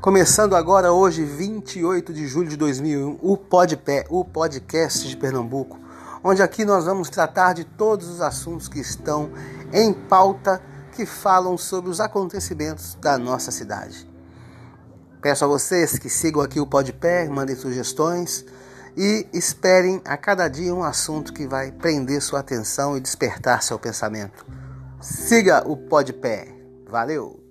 Começando agora, hoje, 28 de julho de 2001, o Podpé, o podcast de Pernambuco, onde aqui nós vamos tratar de todos os assuntos que estão em pauta que falam sobre os acontecimentos da nossa cidade. Peço a vocês que sigam aqui o Podpé, mandem sugestões e esperem a cada dia um assunto que vai prender sua atenção e despertar seu pensamento. Siga o Podpé. Valeu!